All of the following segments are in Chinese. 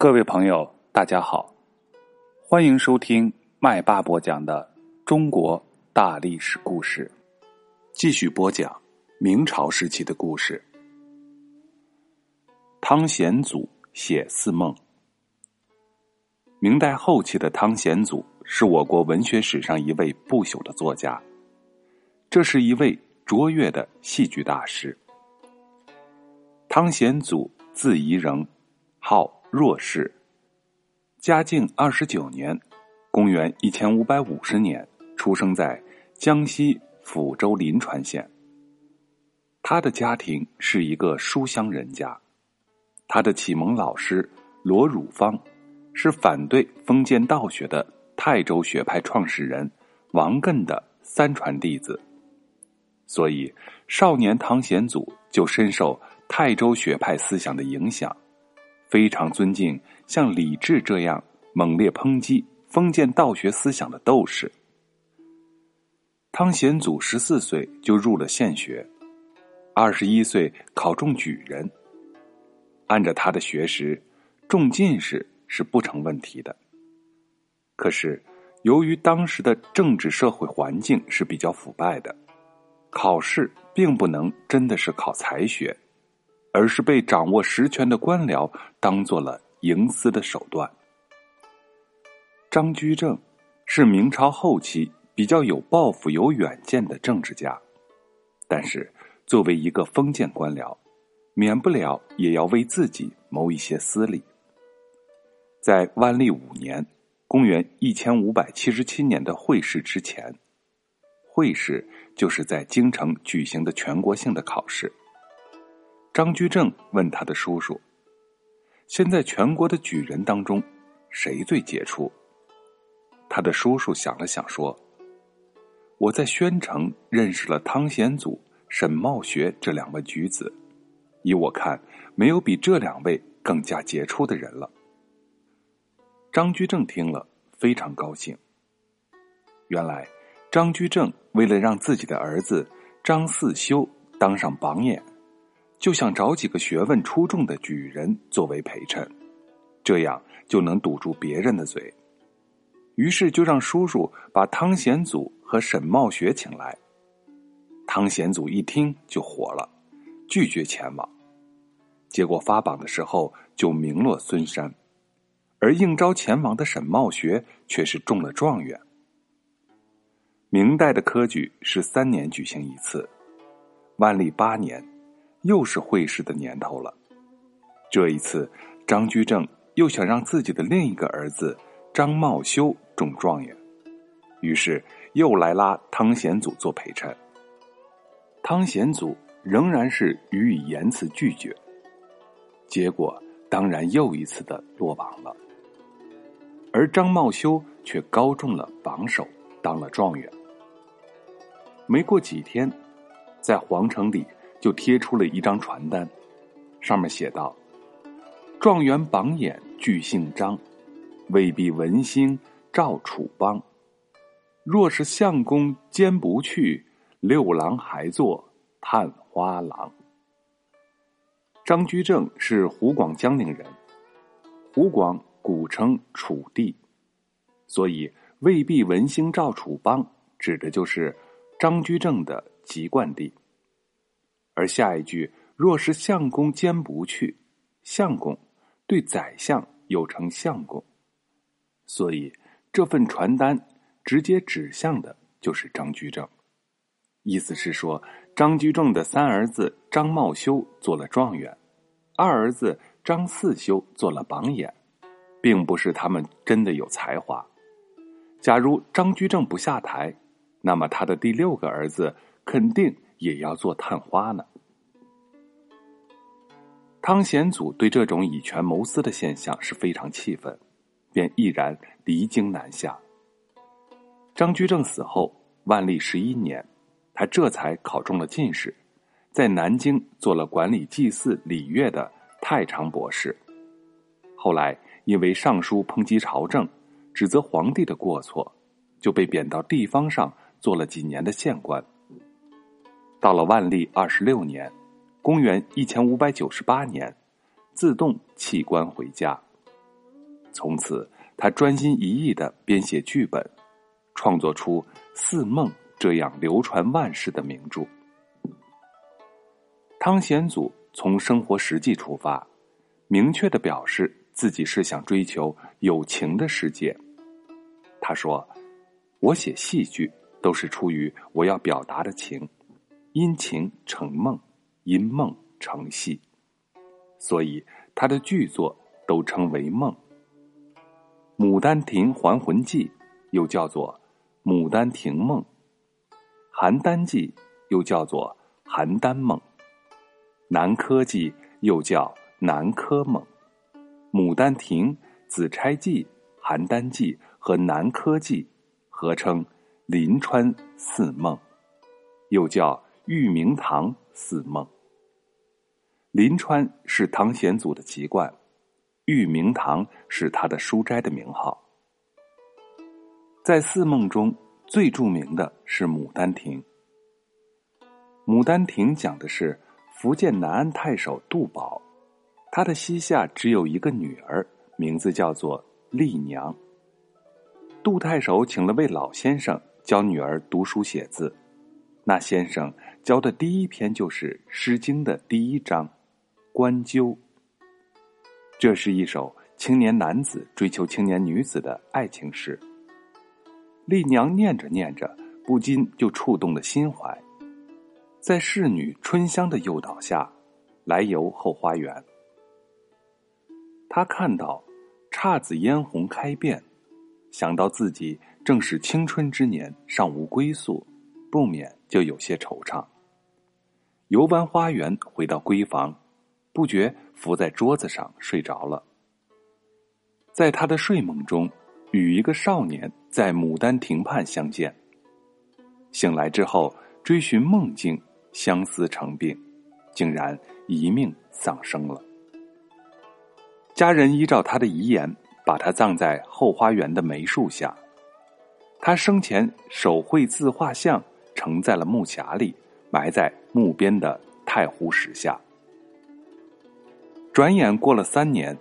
各位朋友，大家好，欢迎收听麦霸播讲的中国大历史故事，继续播讲明朝时期的故事。汤显祖写四梦。明代后期的汤显祖是我国文学史上一位不朽的作家，这是一位卓越的戏剧大师。汤显祖字宜仁，号若氏。嘉靖二十九年，公元一千五百五十年，出生在江西抚州临川县。他的家庭是一个书香人家，他的启蒙老师罗汝芳是反对封建道学的泰州学派创始人王艮的三传弟子，所以少年唐显祖就深受。泰州学派思想的影响，非常尊敬像李治这样猛烈抨击封建道学思想的斗士。汤显祖十四岁就入了县学，二十一岁考中举人。按照他的学识，中进士是不成问题的。可是，由于当时的政治社会环境是比较腐败的，考试并不能真的是考才学。而是被掌握实权的官僚当做了营私的手段。张居正是明朝后期比较有抱负、有远见的政治家，但是作为一个封建官僚，免不了也要为自己谋一些私利。在万历五年（公元一千五百七十七年的会试之前），会试就是在京城举行的全国性的考试。张居正问他的叔叔：“现在全国的举人当中，谁最杰出？”他的叔叔想了想说：“我在宣城认识了汤显祖、沈茂学这两位举子，依我看，没有比这两位更加杰出的人了。”张居正听了非常高兴。原来，张居正为了让自己的儿子张四修当上榜眼。就想找几个学问出众的举人作为陪衬，这样就能堵住别人的嘴。于是就让叔叔把汤显祖和沈茂学请来。汤显祖一听就火了，拒绝前往。结果发榜的时候就名落孙山，而应招前往的沈茂学却是中了状元。明代的科举是三年举行一次，万历八年。又是会试的年头了，这一次，张居正又想让自己的另一个儿子张茂修中状元，于是又来拉汤显祖做陪衬。汤显祖仍然是予以严词拒绝，结果当然又一次的落榜了。而张茂修却高中了榜首，当了状元。没过几天，在皇城里。就贴出了一张传单，上面写道：“状元榜眼俱姓张，未必文兴赵楚邦。若是相公兼不去，六郎还做探花郎。”张居正是湖广江陵人，湖广古称楚地，所以未必文兴赵楚邦指的就是张居正的籍贯地。而下一句，若是相公兼不去，相公对宰相又称相公，所以这份传单直接指向的就是张居正。意思是说，张居正的三儿子张茂修做了状元，二儿子张四修做了榜眼，并不是他们真的有才华。假如张居正不下台，那么他的第六个儿子肯定。也要做探花呢。汤显祖对这种以权谋私的现象是非常气愤，便毅然离京南下。张居正死后，万历十一年，他这才考中了进士，在南京做了管理祭祀礼乐的太常博士。后来因为上书抨击朝政，指责皇帝的过错，就被贬到地方上做了几年的县官。到了万历二十六年，公元一千五百九十八年，自动弃官回家，从此，他专心一意的编写剧本，创作出《四梦》这样流传万世的名著。汤显祖从生活实际出发，明确的表示自己是想追求有情的世界。他说：“我写戏剧都是出于我要表达的情，因情成梦，因梦成戏，所以他的剧作都称为梦。《牡丹亭还魂记》又叫做《牡丹亭梦》，《邯郸记》又叫做《邯郸梦》。”《南柯记》又叫《南柯梦》，《牡丹亭》《紫钗记》《邯郸记》和《南柯记》合称《临川四梦》，又叫《玉明堂四梦》。临川是唐显祖的籍贯，玉明堂是他的书斋的名号。在四梦中最著名的是《牡丹亭》，《牡丹亭》讲的是。福建南安太守杜宝，他的膝下只有一个女儿，名字叫做丽娘。杜太守请了位老先生教女儿读书写字，那先生教的第一篇就是《诗经》的第一章《关鸠》。这是一首青年男子追求青年女子的爱情诗。丽娘念着念着，不禁就触动了心怀。在侍女春香的诱导下，来游后花园。他看到姹紫嫣红开遍，想到自己正是青春之年，尚无归宿，不免就有些惆怅。游完花园，回到闺房，不觉伏在桌子上睡着了。在他的睡梦中，与一个少年在牡丹亭畔相见。醒来之后，追寻梦境。相思成病，竟然一命丧生了。家人依照他的遗言，把他葬在后花园的梅树下。他生前手绘自画像，盛在了木匣里，埋在墓边的太湖石下。转眼过了三年，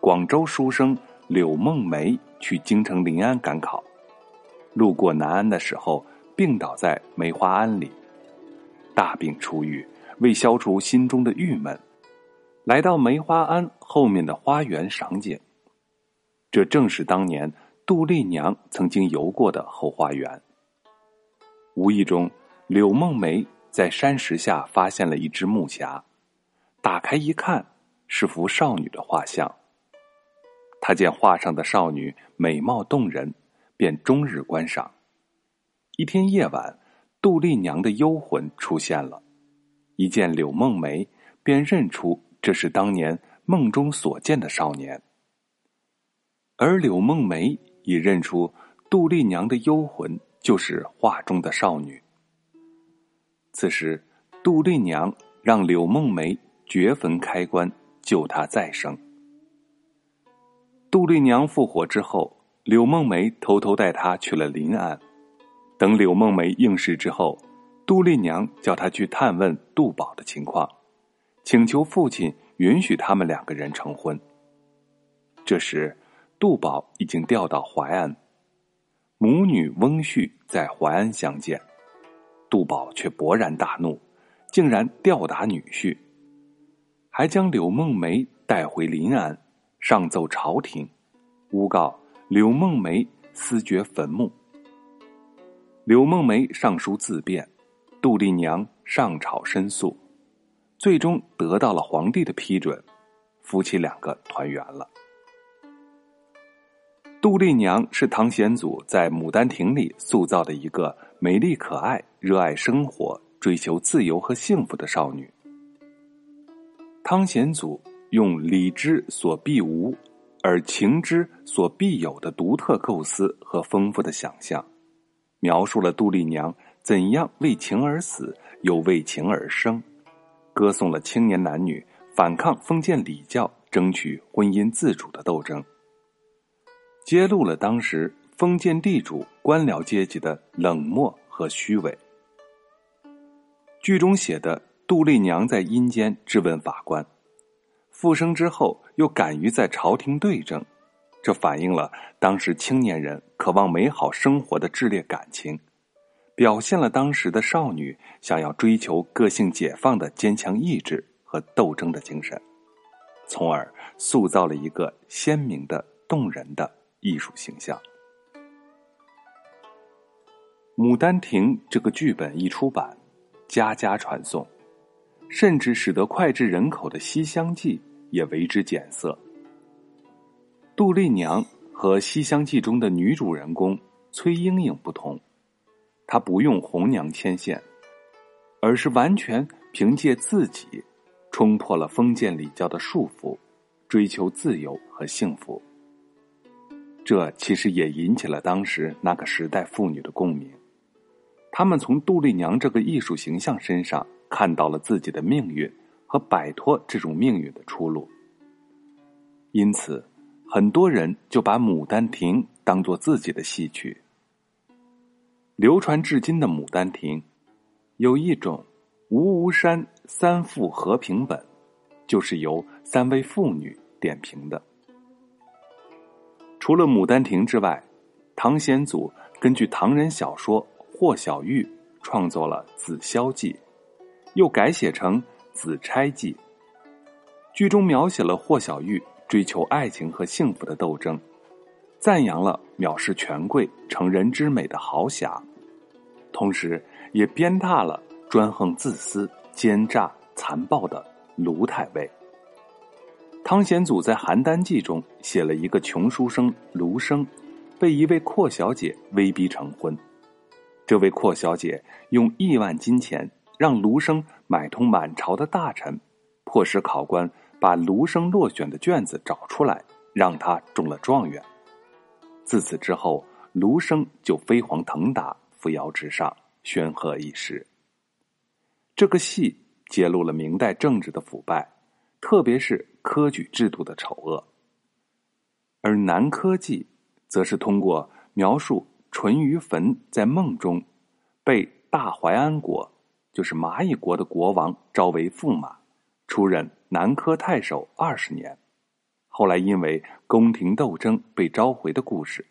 广州书生柳梦梅去京城临安赶考，路过南安的时候，病倒在梅花庵里。大病初愈，为消除心中的郁闷，来到梅花庵后面的花园赏景。这正是当年杜丽娘曾经游过的后花园。无意中，柳梦梅在山石下发现了一只木匣，打开一看，是幅少女的画像。他见画上的少女美貌动人，便终日观赏。一天夜晚。杜丽娘的幽魂出现了，一见柳梦梅，便认出这是当年梦中所见的少年。而柳梦梅也认出杜丽娘的幽魂就是画中的少女。此时，杜丽娘让柳梦梅掘坟开棺，救她再生。杜丽娘复活之后，柳梦梅偷偷带她去了临安。等柳梦梅应试之后，杜丽娘叫她去探问杜宝的情况，请求父亲允许他们两个人成婚。这时，杜宝已经调到淮安，母女翁婿在淮安相见，杜宝却勃然大怒，竟然吊打女婿，还将柳梦梅带回临安，上奏朝廷，诬告柳梦梅私掘坟墓。柳梦梅上书自辩，杜丽娘上朝申诉，最终得到了皇帝的批准，夫妻两个团圆了。杜丽娘是唐显祖在牡丹亭里塑造的一个美丽可爱、热爱生活、追求自由和幸福的少女。汤显祖用理之所必无，而情之所必有的独特构思和丰富的想象。描述了杜丽娘怎样为情而死，又为情而生，歌颂了青年男女反抗封建礼教、争取婚姻自主的斗争，揭露了当时封建地主官僚阶级的冷漠和虚伪。剧中写的杜丽娘在阴间质问法官，复生之后又敢于在朝廷对证，这反映了当时青年人渴望美好生活的炽烈感情，表现了当时的少女想要追求个性解放的坚强意志和斗争的精神，从而塑造了一个鲜明的、动人的艺术形象。《牡丹亭》这个剧本一出版，家家传颂，甚至使得脍炙人口的《西厢记》也为之减色。杜丽娘和《西厢记》中的女主人公崔莺莺不同，她不用红娘牵线，而是完全凭借自己冲破了封建礼教的束缚，追求自由和幸福。这其实也引起了当时那个时代妇女的共鸣，他们从杜丽娘这个艺术形象身上看到了自己的命运和摆脱这种命运的出路，因此。很多人就把《牡丹亭》当做自己的戏曲。流传至今的《牡丹亭》，有一种“吴吴山三妇合评本”，就是由三位妇女点评的。除了《牡丹亭》之外，唐显祖根据唐人小说《霍小玉》创作了《紫霄记》，又改写成《紫钗记》，剧中描写了霍小玉。追求爱情和幸福的斗争，赞扬了藐视权贵、成人之美的豪侠，同时也鞭挞了专横自私、奸诈残暴的卢太尉。汤显祖在《邯郸记》中写了一个穷书生卢生，被一位阔小姐威逼成婚。这位阔小姐用亿万金钱让卢生买通满朝的大臣，迫使考官。把卢生落选的卷子找出来，让他中了状元。自此之后，卢生就飞黄腾达，扶摇直上，煊赫一时。这个戏揭露了明代政治的腐败，特别是科举制度的丑恶。而《南柯记》则是通过描述淳于棼在梦中被大淮安国，就是蚂蚁国的国王招为驸马，出任。南柯太守二十年，后来因为宫廷斗争被召回的故事，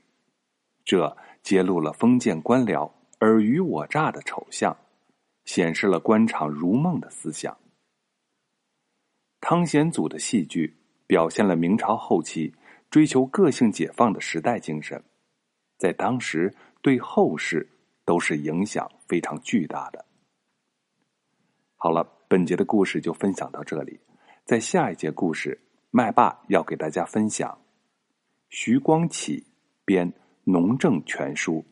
这揭露了封建官僚尔虞我诈的丑相，显示了官场如梦的思想。汤显祖的戏剧表现了明朝后期追求个性解放的时代精神，在当时对后世都是影响非常巨大的。好了，本节的故事就分享到这里。在下一节故事，麦霸要给大家分享徐光启编《农政全书》。